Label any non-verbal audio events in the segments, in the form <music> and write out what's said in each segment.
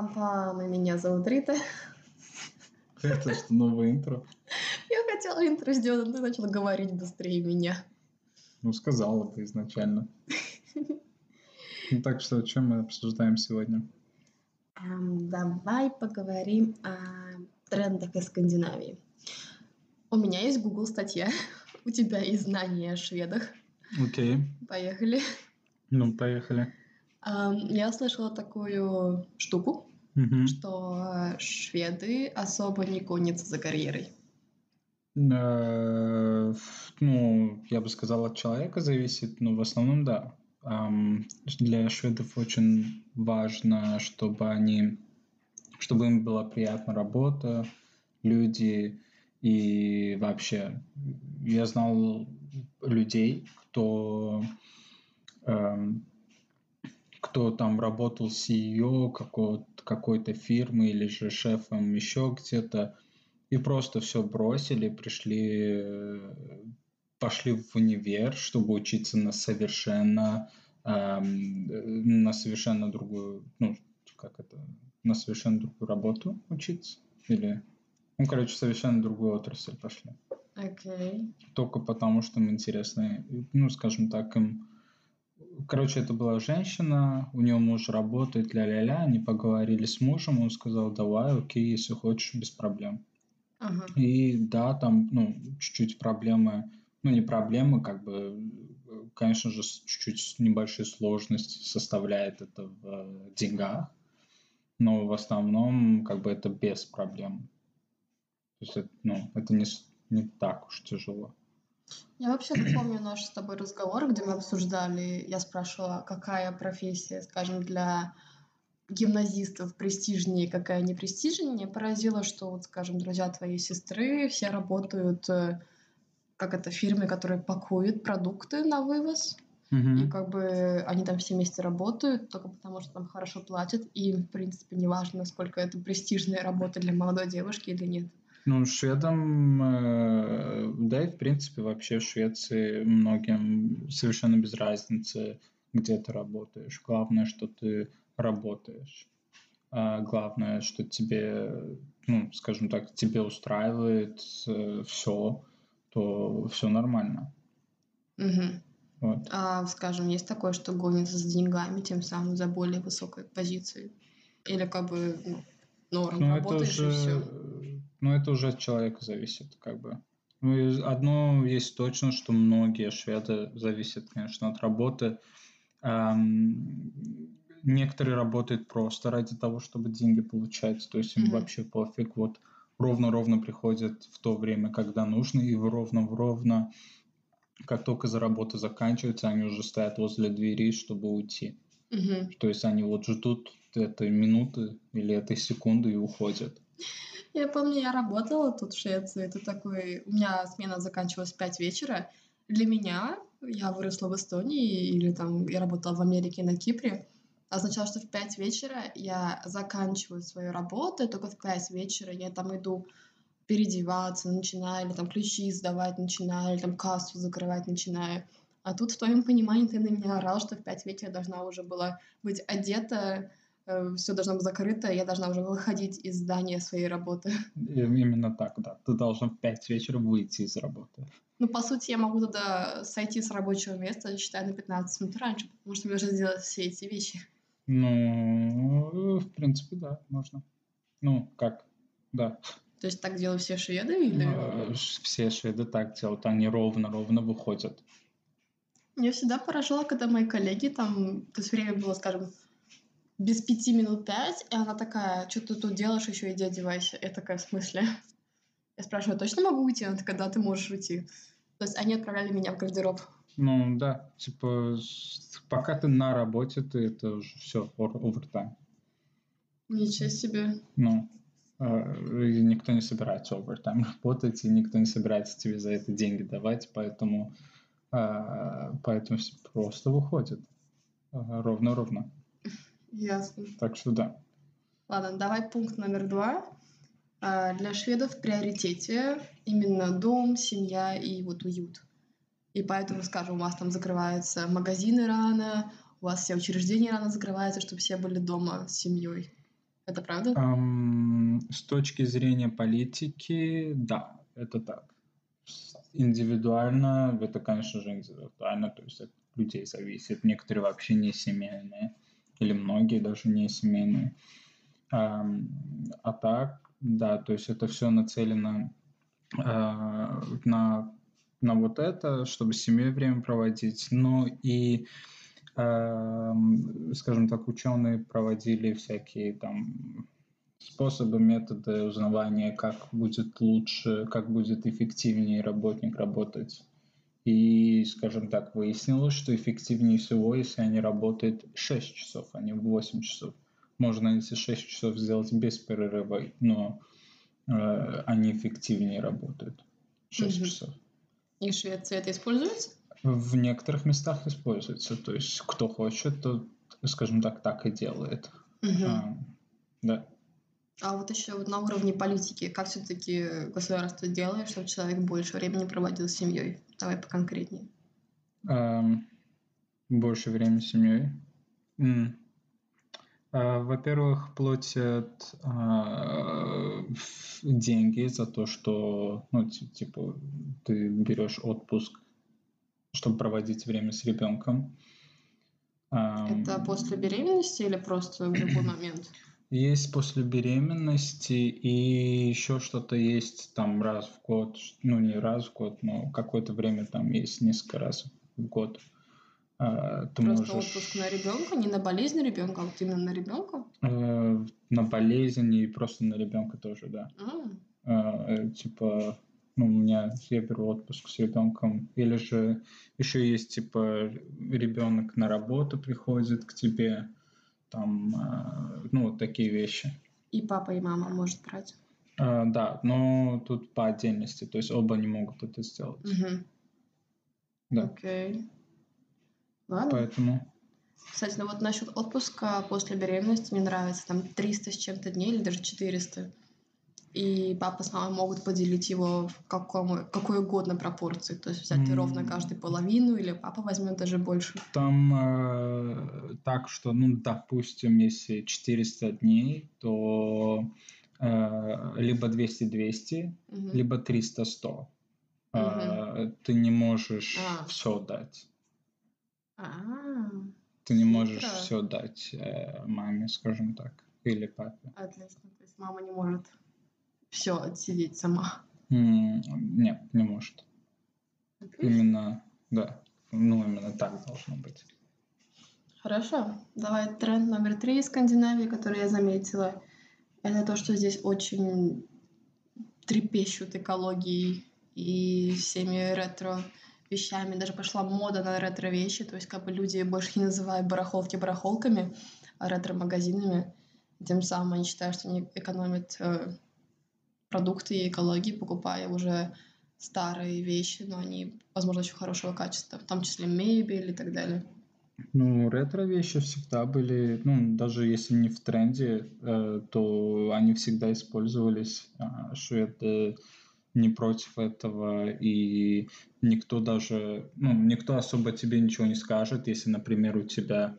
Там-пам-пам, и меня зовут Рита. <laughs> Это что, новое интро? Я хотела интро сделать, но ты начала говорить быстрее меня. Ну, сказала бы изначально. Ну, так что, о чем мы обсуждаем сегодня? Давай поговорим о трендах из Скандинавии. У меня есть Google статья, <laughs> у тебя есть знания о шведах. Окей. Поехали. Ну, поехали. Я слышала такую штуку, Мгм. что шведы особо не гонятся за карьерой. Э, Ну, я бы сказал, от человека зависит, но в основном да. Для шведов очень важно, чтобы они, чтобы им была приятна работа, люди и вообще. Я знал людей, кто эм, кто там работал CEO какого- какой-то фирмы или же шефом еще где-то, и просто все бросили, пришли, э, пошли в универ, чтобы учиться на совершенно, эм, на совершенно другую, ну, как это, на совершенно другую работу учиться, или, ну, короче, совершенно другую отрасль пошли. Окей. Только потому, что им интересно, ну, скажем так, им Короче, это была женщина, у нее муж работает, ля-ля-ля, они поговорили с мужем, он сказал, давай, окей, если хочешь, без проблем. Ага. И да, там, ну, чуть-чуть проблемы, ну, не проблемы, как бы, конечно же, чуть-чуть небольшие сложности составляет это в э, деньгах, но в основном, как бы, это без проблем. То есть, это, ну, это не, не так уж тяжело. Я вообще помню наш с тобой разговор, где мы обсуждали, я спрашивала, какая профессия, скажем, для гимназистов престижнее, какая не престижнее. Поразило, что, вот, скажем, друзья твоей сестры все работают, э, как это, фирме, которая пакует продукты на вывоз. И Мгм. как бы они там все вместе работают, только потому что там хорошо платят, и им, в принципе, не важно, насколько это престижная работа для молодой девушки или нет. Ну, шведам, э, да и в принципе вообще в Швеции многим совершенно без разницы, где ты работаешь. Главное, что ты работаешь. А главное, что тебе, ну, скажем так, тебе устраивает все, то все нормально. Мгм. Вот. А, скажем, есть такое, что гонится за деньгами, тем самым за более высокой позицией? Или как бы ну, норм, Ну, это работаешь и уже, все? Ну, это уже от человека зависит, как бы. Ну, и одно есть точно, что многие шведы зависят, конечно, от работы. Ам, некоторые работают просто ради того, чтобы деньги получать, то есть им Мгм. вообще пофиг, вот ровно-ровно приходят в то время, когда нужно, и ровно-ровно, как только за работа заканчивается, они уже стоят возле двери, чтобы уйти. Мгм. То есть они вот ждут этой минуты или этой секунды и уходят. <laughs> Я помню, я работала тут в Швеции. Это такой... У меня смена заканчивалась в 5 вечера. Для меня, я выросла в Эстонии, или там я работала в Америке на Кипре, означало, что в 5 вечера я заканчиваю свою работу, и только в 5 вечера я там иду переодеваться, начинаю, или там ключи сдавать начинаю, или там кассу закрывать начинаю. А тут в твоем понимании ты на меня орал, что в 5 вечера должна уже была быть одета, все должно быть закрыто, я должна уже выходить из здания своей работы. <laughs> Именно так, да. Ты должен в 5 вечера выйти из работы. Ну, по сути, я могу тогда сойти с рабочего места, считая на 15 минут раньше, потому что мне уже сделать все эти вещи. Ну, в принципе, да, можно. Ну, как, да. То есть так делают все шведы или... Э, Все шведы так делают, они ровно-ровно выходят. Меня всегда поражало, когда мои коллеги там... То есть время было, скажем, без пяти минут пять, и она такая, что ты тут делаешь, еще иди одевайся. Я такая, в смысле? Я спрашиваю, точно могу уйти? Она такая, да, ты можешь уйти. То есть они отправляли меня в гардероб. Ну, да, типа, пока ты на работе, ты это уже все, овертайм. Ничего себе. Ну, э, и никто не собирается овертайм работать, и никто не собирается тебе за это деньги давать, поэтому, э, поэтому все просто выходят э, ровно-ровно. Ясно. Так что да. Ладно, давай пункт номер два. А, Для шведов в приоритете именно дом, семья и вот уют. И поэтому, скажем, у вас там закрываются магазины рано, у вас все учреждения рано закрываются, чтобы все были дома с семьей. Это правда? Ам, с точки зрения политики, да, это так. Индивидуально, это, конечно же, индивидуально, то есть от людей зависит. Некоторые вообще не семейные, или многие даже не семейные. Ам, а так, да, то есть это все нацелено а, на, на вот это, чтобы с семьей время проводить. Ну и Эм, скажем так, ученые проводили всякие там способы, методы узнавания, как будет лучше, как будет эффективнее работник работать. И, скажем так, выяснилось, что эффективнее всего, если они работают 6 часов, а не 8 часов. Можно эти 6 часов сделать без перерыва, но э, они эффективнее работают. 6 угу. часов. И в Швеции это используется? В некоторых местах используется. То есть, кто хочет, то, скажем так, так и делает. Угу. А, да. А вот еще вот на уровне политики, как все-таки государство делает, чтобы человек больше времени проводил с семьей? Давай поконкретнее. А, больше времени с семьей. А, во-первых, платят а, деньги за то, что, ну, типа, ты берешь отпуск чтобы проводить время с ребенком. Это после беременности или просто в любой момент? Есть после беременности и еще что-то есть там раз в год, ну не раз в год, но какое-то время там есть несколько раз в год. А, ты Просто можешь... отпуск на ребенка, не на болезнь ребенка, а вот именно на ребенка? Э, на болезнь и просто на ребенка тоже, да. Mm. Типа ну, у меня я беру отпуск с ребенком, или же еще есть типа ребенок на работу приходит к тебе, там, э, ну, вот такие вещи. И папа, и мама может брать. Э, да, но тут по отдельности, то есть оба не могут это сделать. Угу. Да. Окей. Ладно. Поэтому. Кстати, ну вот насчет отпуска после беременности мне нравится, там 300 с чем-то дней или даже 400 и папа с мамой могут поделить его в каком, какой угодно пропорции. То есть взять mm. ровно каждый половину, или папа возьмет даже больше. Там э, так, что, ну, допустим, если 400 дней, то э, либо 200-200, mm-hmm. либо 300-100. Mm-hmm. Э, ты не можешь а. все дать. А. Ты не можешь все дать э, маме, скажем так, или папе. Отлично. То есть мама не может все отсидеть сама? нет, не может. Именно, да. Ну, именно так должно быть. Хорошо. Давай тренд номер три из Скандинавии, который я заметила. Это то, что здесь очень трепещут экологией и всеми ретро вещами. Даже пошла мода на ретро-вещи. То есть как бы люди больше не называют барахолки барахолками, а ретро-магазинами. Тем самым они считают, что они экономят э, продукты и экологии, покупая уже старые вещи, но они, возможно, очень хорошего качества, в том числе мебель и так далее. Ну, ретро-вещи всегда были, ну, даже если не в тренде, э, то они всегда использовались. А шведы не против этого, и никто даже, ну, никто особо тебе ничего не скажет, если, например, у тебя,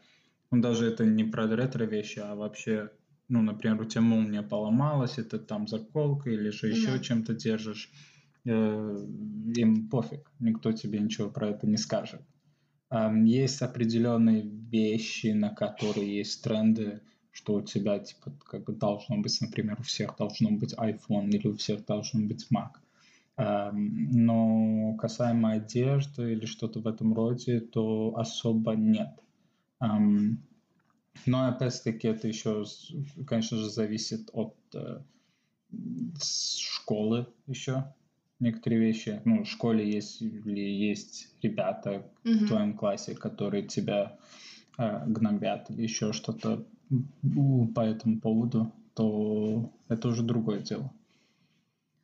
ну, даже это не про ретро-вещи, а вообще ну, например, у тебя молния поломалась, это там заколка или же еще mm чем-то держишь, э, им пофиг, никто тебе ничего про это не скажет. Есть определенные вещи, на которые есть тренды, что у тебя типа как бы должно быть, например, у всех должно быть iPhone или у всех должен быть Mac. Но касаемо одежды или что-то в этом роде, то особо нет. Но опять-таки это еще, конечно же, зависит от э, школы еще. Некоторые вещи, ну, в школе есть или есть ребята mm-hmm. в твоем классе, которые тебя э, гнобят или еще что-то по этому поводу, то это уже другое дело.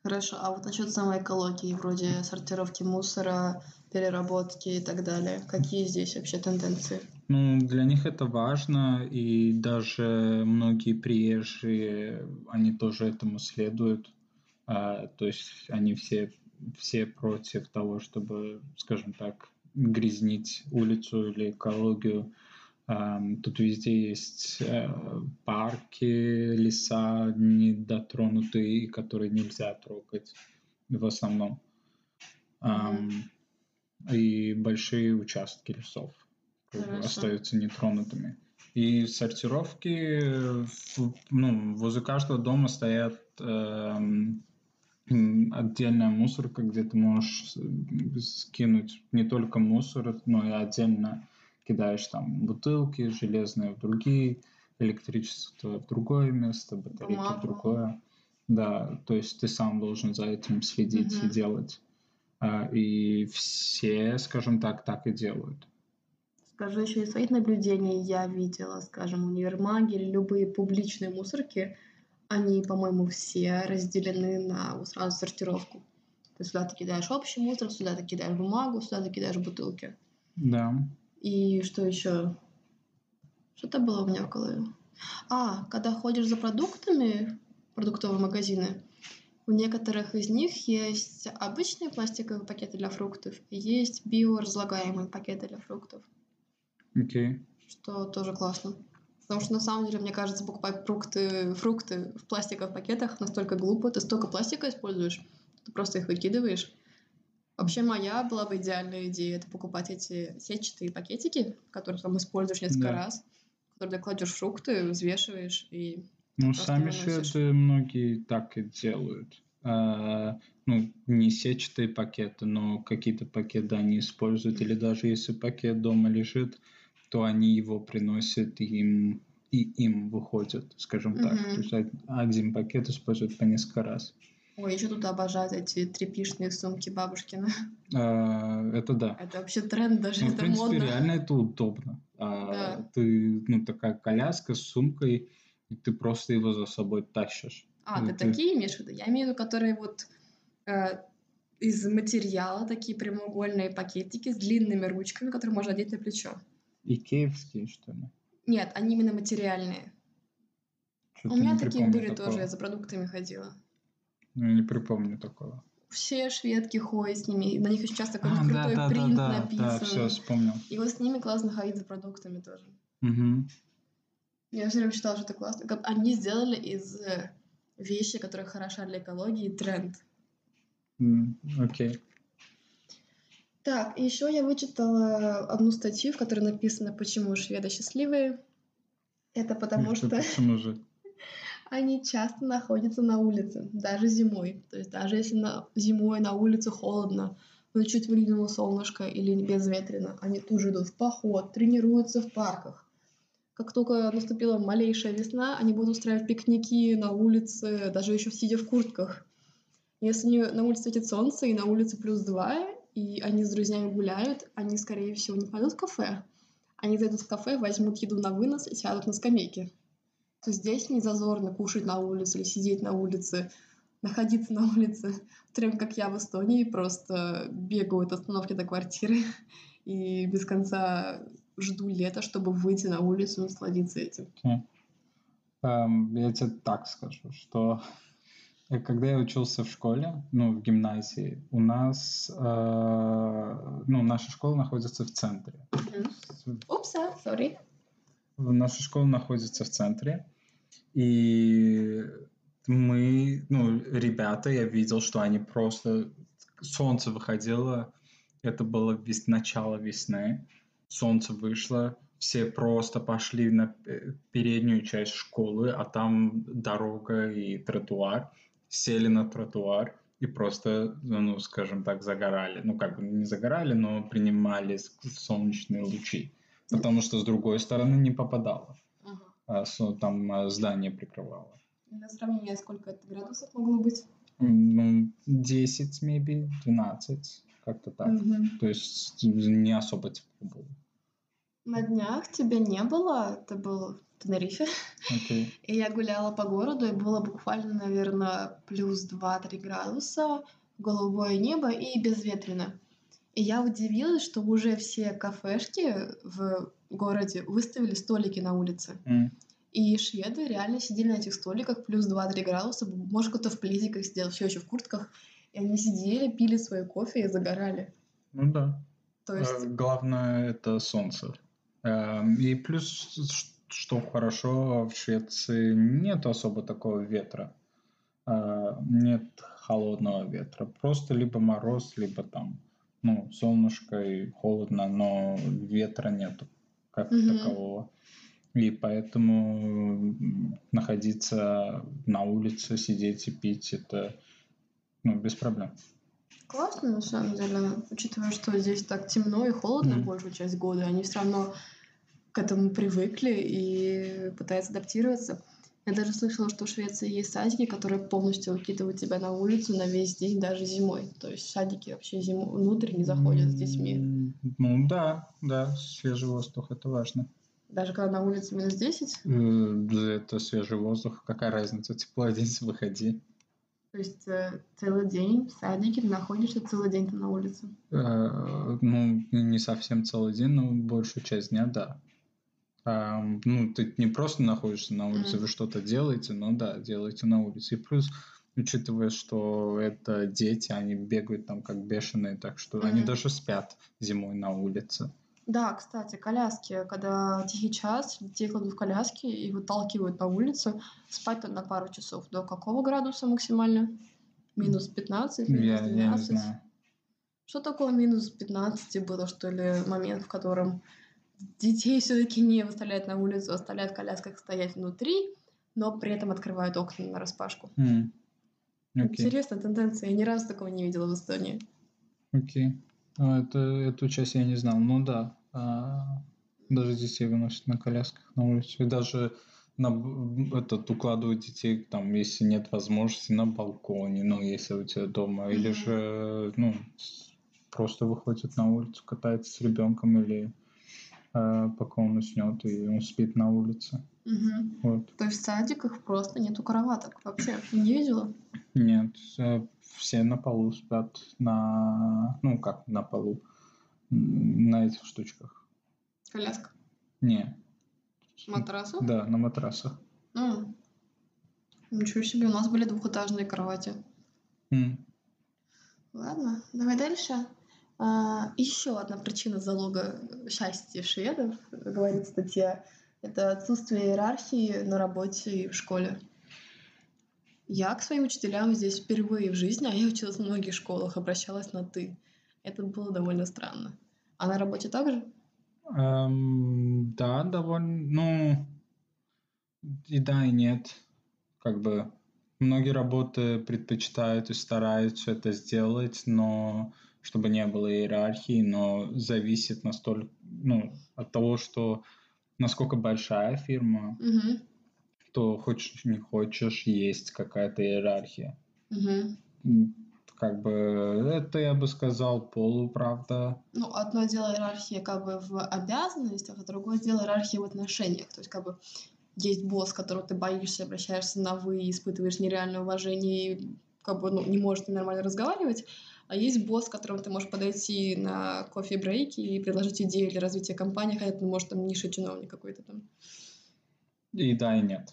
Хорошо, а вот насчет самой экологии, вроде сортировки мусора, переработки и так далее, какие здесь вообще тенденции? Ну, для них это важно, и даже многие приезжие, они тоже этому следуют. А, то есть они все, все против того, чтобы, скажем так, грязнить улицу или экологию. Ам, Тут везде есть э, парки, леса недотронутые, которые нельзя трогать в основном. И большие участки лесов как бы остаются нетронутыми. И сортировки, э, в- ну, возле каждого дома стоят м, отдельная мусорка, где ты можешь с- скинуть не только мусор, но и отдельно кидаешь там бутылки железные в другие, электричество в другое место, батарейки в Бумагу. другое. Да, то есть ты сам должен за этим следить и Мгм. делать. А, И все, скажем так, так и делают. Скажу еще из своих наблюдений, я видела, скажем, универмаги или любые публичные мусорки, они, по-моему, все разделены на сразу сортировку. То есть сюда ты кидаешь общий мусор, сюда ты кидаешь бумагу, сюда ты кидаешь бутылки. Да. И что еще? Что-то было у меня в голове. А, когда ходишь за продуктами, продуктовые магазины, у некоторых из них есть обычные пластиковые пакеты для фруктов и есть биоразлагаемые пакеты для фруктов. Окей. что тоже классно. Потому что на самом деле, мне кажется, покупать фрукты, фрукты в пластиковых пакетах настолько глупо. Ты столько пластика используешь, ты просто их выкидываешь. Вообще моя была бы идеальная идея это покупать эти сетчатые пакетики, которые там используешь несколько Да. раз, которые ты кладешь фрукты, взвешиваешь и Ну, сами шведы многие так и делают. А, ну, не сетчатые пакеты, но какие-то пакеты они используют. Или даже если пакет дома лежит, то они его приносят им, и им выходят, скажем так. Мгм. То есть од- один пакет используют по несколько раз. Ой, еще тут обожают эти тряпичные сумки бабушкины. А, это да. Это вообще тренд даже, Ну, в это принципе, модно. реально это удобно. А, Да. Ты, ну, такая коляска с сумкой, и ты просто его за собой тащишь. А, ты Это- такие имеешь в виду? Я имею в виду, которые вот э, из материала, такие прямоугольные пакетики с длинными ручками, которые можно одеть на плечо. Икеевские, что ли? Нет, они именно материальные. У меня такие были такого. тоже, я за продуктами ходила. Ну, я не припомню такого. Все шведки ходят с ними, на них очень часто А, какой-нибудь да, крутой да, да, принт да, да, написан. все, вспомнил. И вот с ними классно ходить за продуктами тоже. Мгм. Я все время считала, что это классно. Как они сделали из э, вещи, которые хороша для экологии, тренд. Окей. Так, и еще я вычитала одну статью, в которой написано, почему шведы счастливые. Это потому что Почему же? <laughs> они часто находятся на улице, даже зимой. То есть даже если на... зимой на улице холодно, но чуть выглянуло солнышко или безветренно, они тут же идут в поход, тренируются в парках. Как только наступила малейшая весна, они будут устраивать пикники на улице, даже еще сидя в куртках. Если на улице светит солнце и на улице плюс два, и они с друзьями гуляют, они, скорее всего, не пойдут в кафе. Они зайдут в кафе, возьмут еду на вынос и сядут на скамейке. То здесь не зазорно кушать на улице или сидеть на улице, находиться на улице. В то время как я в Эстонии просто бегаю от остановки до квартиры <laughs> и без конца жду лета, чтобы выйти на улицу и насладиться этим. Окей. Эм, Я тебе так скажу, что когда я учился в школе, ну, в гимназии, у нас, э, ну, наша школа находится в центре. Упса, сори. Наша школа находится в центре, и мы, ну, ребята, я видел, что они просто... Солнце выходило, это было вес... начало весны, солнце вышло, все просто пошли на э, переднюю часть школы, а там дорога и тротуар, сели на тротуар и просто, ну, скажем так, загорали. Ну, как бы не загорали, но принимали солнечные лучи, потому что с другой стороны не попадало Ага. а, там а, здание прикрывало. На сравнение, сколько это градусов могло быть? Ну, 10, maybe, 12, как-то так. Мгм. То есть не особо тепло было. На днях тебя не было, это был в Тенерифе, Окей. <laughs> и я гуляла по городу, и было буквально, наверное, плюс 2-3 градуса, голубое небо и безветренно. И я удивилась, что уже все кафешки в городе выставили столики на улице. М, И шведы реально сидели на этих столиках, плюс 2-3 градуса, может, кто-то в пледиках сидел, все еще в куртках. И они сидели, пили свой кофе и загорали. Ну да. То есть, А, Главное это солнце. Эм, И плюс, что хорошо, в Швеции нет особо такого ветра. А, Нет холодного ветра. Просто либо мороз, либо там, ну, солнышко и холодно, но ветра нету как Мгм. такового. И поэтому находиться на улице, сидеть и пить, это ну, без проблем. Классно, на самом деле, учитывая, что здесь так темно и холодно Мгм. большую часть года, они все равно к этому привыкли и пытаются адаптироваться. Я даже слышала, что в Швеции есть садики, которые полностью выкидывают тебя на улицу на весь день, даже зимой. То есть садики вообще зимой внутрь не заходят с детьми. Ну да, да, свежий воздух, это важно. Даже когда на улице минус 10. Э, Это свежий воздух, какая разница, тепло оденься, выходи. То есть э, целый день в садике ты находишься, целый день ты на улице. Э, Ну, не совсем целый день, но большую часть дня, да. А, Ну, ты не просто находишься на улице, Мгм. вы что-то делаете, но да, делаете на улице. И плюс, учитывая, что это дети, они бегают там как бешеные, так что они Мгм. даже спят зимой на улице. Да, кстати, коляски. Когда тихий час, детей кладут в коляски и выталкивают на улицу, спать на пару часов. До какого градуса максимально? Минус 15, минус Я, я не 12? знаю. Что такое минус 15 было, что ли, момент, в котором детей все-таки не выставляют на улицу, оставляют в колясках стоять внутри, но при этом открывают окна на распашку. М, Окей, Интересная тенденция. Я ни разу такого не видела в Эстонии. окей. А, это, эту часть я не знал. Ну да, а, даже детей выносят на колясках на улицу. И даже на, этот, укладывают детей, там, если нет возможности, на балконе, ну, если у тебя дома. Или же, ну, просто выходит на улицу, катается с ребенком или а, пока он уснет, и он спит на улице. Мгм. Вот. То есть в садиках просто нету кроваток вообще. Не видела? Нет, э, все на полу спят, на, ну, как на полу, на этих штучках. Коляска. Не, Матрасу? да, на матрасах. М. Ничего себе, у нас были двухэтажные кровати. М, Ладно, давай дальше. А, еще одна причина залога счастья шведов, говорит статья, это отсутствие иерархии на работе и в школе. Я к своим учителям здесь впервые в жизни, а я училась в многих школах, обращалась на «ты». Это было довольно странно. А на работе также? эм, да, довольно, ну, и да, и нет. Как бы многие работы предпочитают и стараются это сделать, но чтобы не было иерархии, но зависит настолько, ну, от того, что насколько большая фирма, Угу. то хочешь не хочешь, есть какая-то иерархия. Угу. Как бы это, я бы сказал, полуправда. Ну, одно дело иерархия как бы в обязанностях, а другое дело иерархия в отношениях. То есть как бы есть босс, которого ты боишься, обращаешься на «вы», испытываешь нереальное уважение и как бы ну, не можешь нормально разговаривать. А есть босс, к которому ты можешь подойти на кофе-брейке и предложить идею для развития компании, хотя ты, может, там низший чиновник какой-то там. И да, и нет.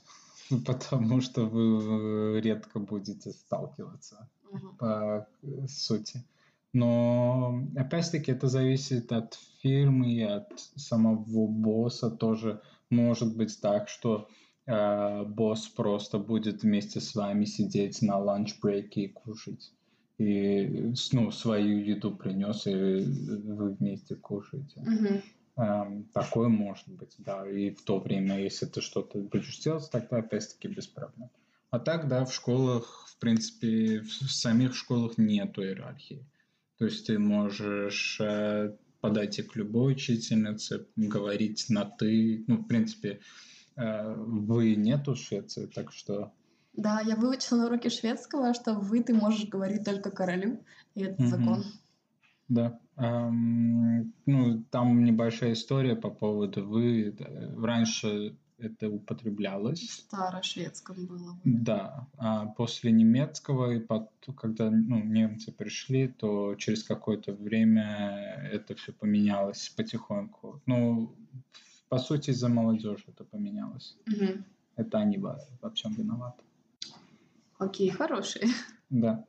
<laughs> Потому что вы редко будете сталкиваться Мгм. по э, сути. Но опять-таки это зависит от фирмы и от самого босса тоже. Может быть так, что э, босс просто будет вместе с вами сидеть на lunch break е и кушать. И ну, свою еду принес, и вы вместе кушаете. Мгм. Эм, такое может быть, да. И в то время, если ты что-то будешь делать, тогда опять-таки без проблем. А так, да, в школах, в принципе, в самих школах нету иерархии. То есть ты можешь э, подойти к любой учительнице, говорить на «ты». Ну, в принципе, э, «вы» нету в Швеции, так что... Да, я выучила на уроке шведского, что «вы» ты можешь говорить только королю, и это Мгм. закон. Да. Ам, ну, там небольшая история по поводу «вы». Это- Раньше это В употреблялось. старошведском было. Да, а после немецкого, и пот- когда ну, немцы пришли, то через какое-то время это все поменялось потихоньку. Ну, по сути, из-за молодежи это поменялось. Мгм. Это они во, во всем виноваты. Окей, хорошие. <laughs> Да.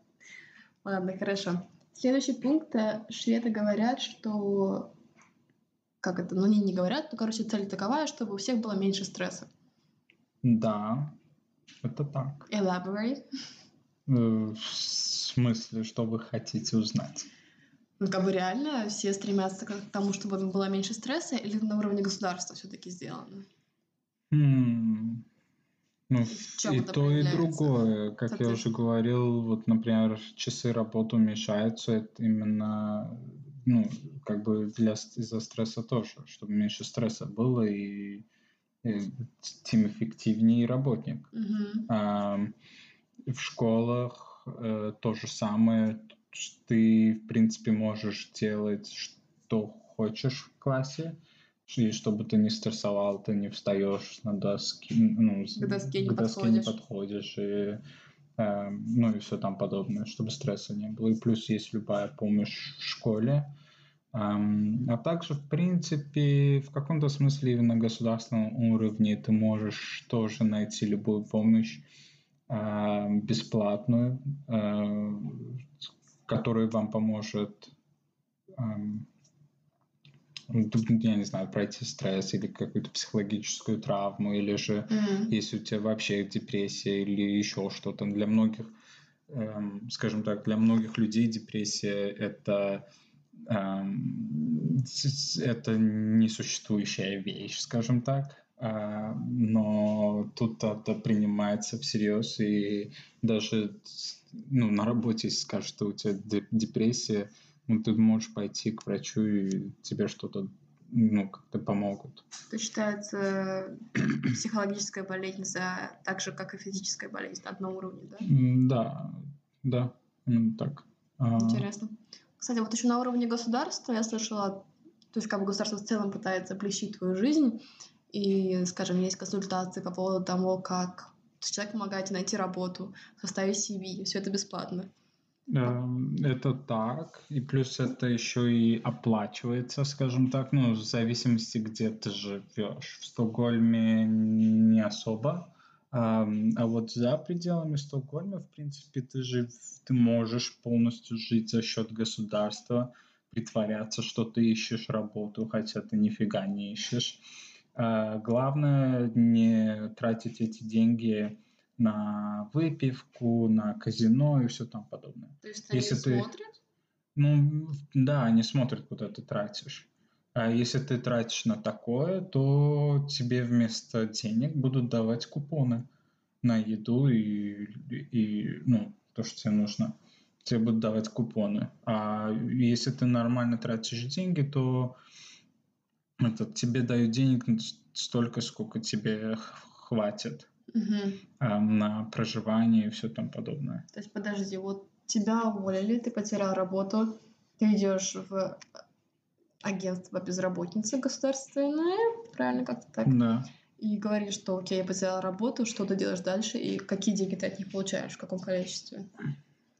Ладно, хорошо. Следующий пункт. э, Шведы говорят, что как это, ну, они не говорят, ну, короче, цель таковая, чтобы у всех было меньше стресса. Да, это так. Elaborate. Э, В смысле, что вы хотите узнать? Ну, как бы реально все стремятся к тому, чтобы было меньше стресса, или на уровне государства все-таки сделано? М, Ну, и то, и другое. Как Как я уже говорил, вот, например, часы работы уменьшаются, это именно, ну, как бы для, из-за стресса тоже, чтобы меньше стресса было и, и тем эффективнее работник. Мгм. Ам, В школах э, то же самое. Ты, в принципе, можешь делать, что хочешь в классе, и чтобы ты не стрессовал, ты не встаешь на доски, ну, К доске не к доске не подходишь. подходишь, и, э, ну и все там подобное, чтобы стресса не было. И плюс есть любая помощь в школе. Ам, А также, в принципе, в каком-то смысле и на государственном уровне ты можешь тоже найти любую помощь а, бесплатную, а, которая вам поможет, тут, я не знаю, пройти стресс или какую-то психологическую травму, или же Мгм. если у тебя вообще депрессия или еще что-то. Для многих, эм, скажем так, для многих людей депрессия это эм, это несуществующая вещь, скажем так. А, но тут это принимается всерьез, и даже ну, на работе, если скажут, что у тебя де- депрессия, ну, ты можешь пойти к врачу, и тебе что-то ну, как-то помогут. Это считается психологическая болезнь за так же, как и физическая болезнь на одном уровне, да? Да, да, именно так. А, Интересно. Кстати, вот еще на уровне государства я слышала, то есть как бы государство в целом пытается облегчить твою жизнь, и, скажем, есть консультации по поводу того, как человек помогает найти работу, составить CV, все это бесплатно. Эм, Это так, и плюс это еще и оплачивается, скажем так, ну, в зависимости, где ты живешь. В Стокгольме не особо, ам, а вот за пределами Стокгольма, в принципе, ты, жив, ты можешь полностью жить за счет государства, притворяться, что ты ищешь работу, хотя ты нифига не ищешь. А, Главное не тратить эти деньги на выпивку, на казино и все там подобное. То есть они Если ты- смотрят? Ну, да, они смотрят, куда ты тратишь. А если ты тратишь на такое, то тебе вместо денег будут давать купоны на еду и, и ну, то, что тебе нужно. Тебе будут давать купоны. А если ты нормально тратишь деньги, то это, тебе дают денег столько, сколько тебе хватит А, на проживание и все там подобное. То есть, подожди, вот тебя уволили, ты потерял работу, ты идешь в агентство безработицы государственное, правильно как-то так, Да. и говоришь, что окей, я потерял работу, что ты делаешь дальше, и какие деньги ты от них получаешь, в каком количестве.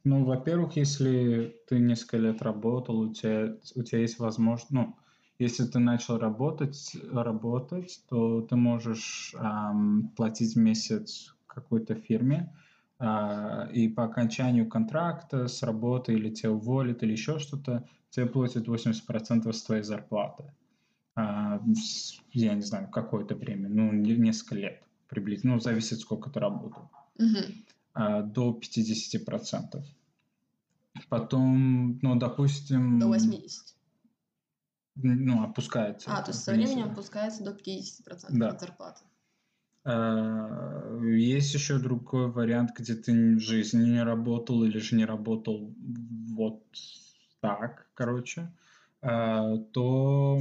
Ну, во-первых, если ты несколько лет работал, у тебя, у тебя есть возможность, ну, если ты начал работать, работать, то ты можешь ам, платить в месяц какой-то фирме, а, и по окончанию контракта с работы или тебя уволят, или еще что-то, тебе платят 80% с твоей зарплаты. С- я не знаю, какое-то время, ну, не- несколько лет приблизительно, ну, зависит, сколько ты работал Мгм. а, до 50%. Потом, ну, допустим... До 80. Ну, опускается. А, то есть со временем опускается до 50% Да. от зарплаты. А, Есть еще другой вариант, где ты в жизни не работал или же не работал вот так, короче, а, то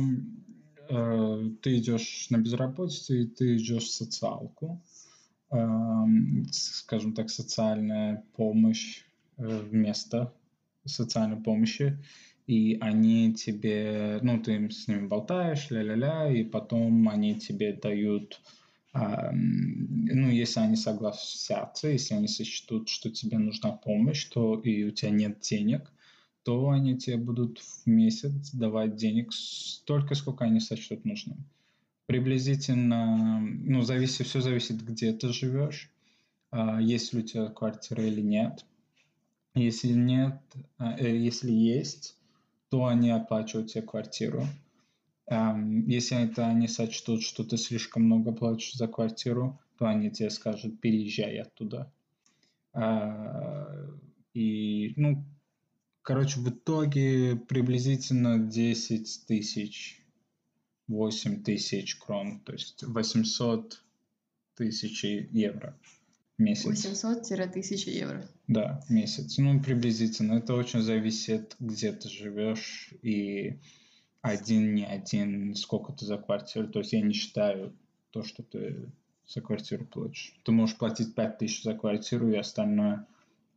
э, ты идешь на безработицу и ты идешь в социалку, скажем так, социальная помощь э, вместо социальной помощи, и они тебе, ну, ты с ними болтаешь, ля-ля-ля, и потом они тебе дают Ам, ну, если они согласятся, если они сочтут, что тебе нужна помощь, то и у тебя нет денег, то они тебе будут в месяц давать денег столько, сколько они сочтут нужным. Приблизительно, ну, зависит, все зависит, где ты живешь, а, есть ли у тебя квартира или нет. Если нет, а, э, если есть, то они оплачивают тебе квартиру. Эм, если это они сочтут, что ты слишком много платишь за квартиру, то они тебе скажут, переезжай оттуда. А, и, ну, короче, в итоге приблизительно 10 тысяч, 8 тысяч крон, то есть 800 тысяч евро месяц. 800-1000 евро. Да, месяц. Ну, приблизительно. Это очень зависит, где ты живешь и один, не один, сколько ты за квартиру. То есть я не считаю то, что ты за квартиру платишь. Ты можешь платить 5 тысяч за квартиру, и остальное,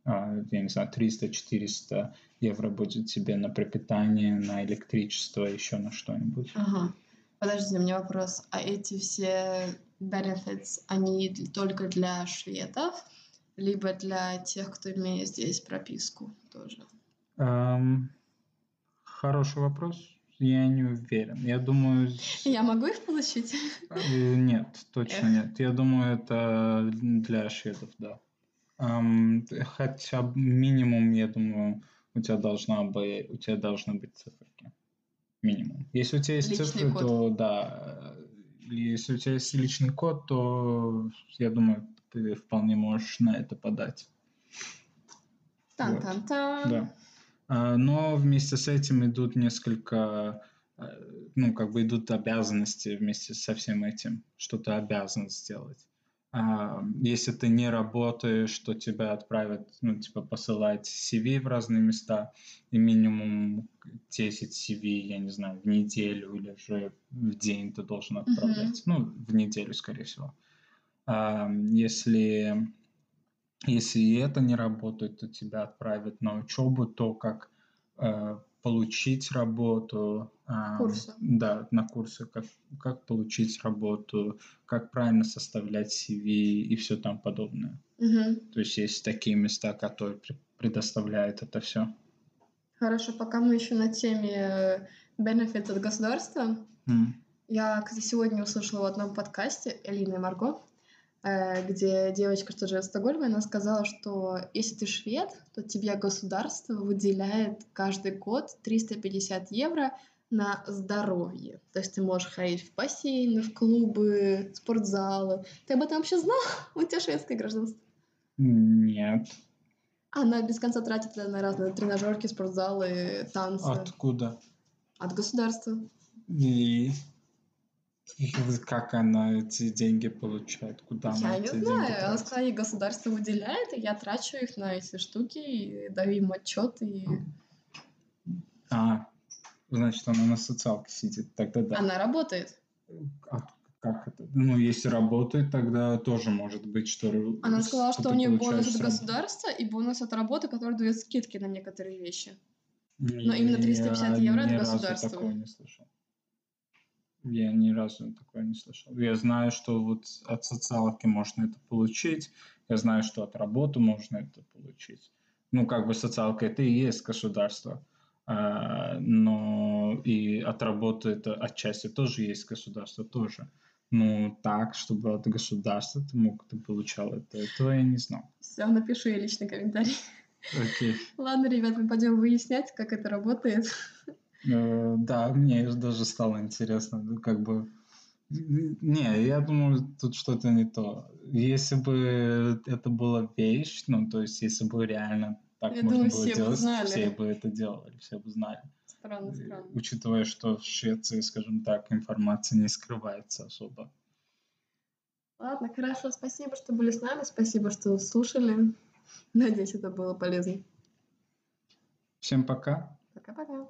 а, я не знаю, 300-400 евро будет тебе на пропитание, на электричество, еще на что-нибудь. Ага. Подожди, у меня вопрос. А эти все benefits, они только для шведов, либо для тех, кто имеет здесь прописку тоже? Um, хороший вопрос. Я не уверен. Я думаю... Я могу их получить? Э, нет, точно Эх. нет. Я думаю, это для шведов, да. Um, хотя минимум, я думаю, у тебя должна быть, у тебя должны быть циферки. Минимум. Если у тебя есть личный цифры, код. то да. Если у тебя есть личный код, то я думаю, ты вполне можешь на это подать. Тан-тан-тан. Вот. Да. А, но вместе с этим идут несколько, э, ну, как бы идут обязанности вместе со всем этим, что ты обязан сделать. А, если ты не работаешь, то тебя отправят, ну, типа, посылать CV в разные места, и минимум 10 CV, я не знаю, в неделю или же в день ты должен отправлять. Mm-hmm. Ну, в неделю, скорее всего. А, если если это не работает, то тебя отправят на учебу, то как э, получить работу. Э, курсы. Да, на курсы, как, как получить работу, как правильно составлять CV и все там подобное. Угу. То есть есть такие места, которые предоставляют это все. Хорошо, пока мы еще на теме benefits от государства. Mm. Я, кстати, сегодня услышала в одном подкасте Элина и Марго, Э, где девочка, что живет в Стокгольме, она сказала, что если ты швед, то тебе государство выделяет каждый год 350 евро на здоровье. То есть ты можешь ходить в бассейны, в клубы, спортзалы. Ты об этом вообще знал? <laughs> У тебя шведское гражданство? Нет. Она без конца тратит на разные тренажерки, спортзалы, танцы. Откуда? От государства. И как она эти деньги получает? Куда я она не эти знаю. деньги Она сказала, ей государство выделяет, и я трачу их на эти штуки, и даю им отчет. И... А, значит, она на социалке сидит. Тогда да. Она работает. А как это? Ну, если работает, тогда тоже может быть, что... Она сказала, что, что у нее бонус от государства и бонус от работы, который дает скидки на некоторые вещи. Но именно 350 евро от государства. Я такого не слышал. Я ни разу такое не слышал. Я знаю, что вот от социалки можно это получить. Я знаю, что от работы можно это получить. Ну, как бы социалка это и есть государство. А, но и от работы это отчасти тоже есть государство тоже. Ну, так, чтобы от государства ты мог, ты получал это, этого я не знал. Все, напишу я личный комментарий. Окей. <laughs> Ладно, ребят, мы пойдем выяснять, как это работает. <laughs> Э, да, мне даже стало интересно, ну, как бы... Не, я думаю, тут что-то не то. Если бы это была вещь, ну, то есть, если бы реально так я можно думаю, было все делать, бы знали. все бы это делали, все бы знали. Странно, странно. Учитывая, что в Швеции, скажем так, информация не скрывается особо. Ладно, хорошо, спасибо, что были с нами, спасибо, что слушали. Надеюсь, это было полезно. Всем пока. Пока-пока.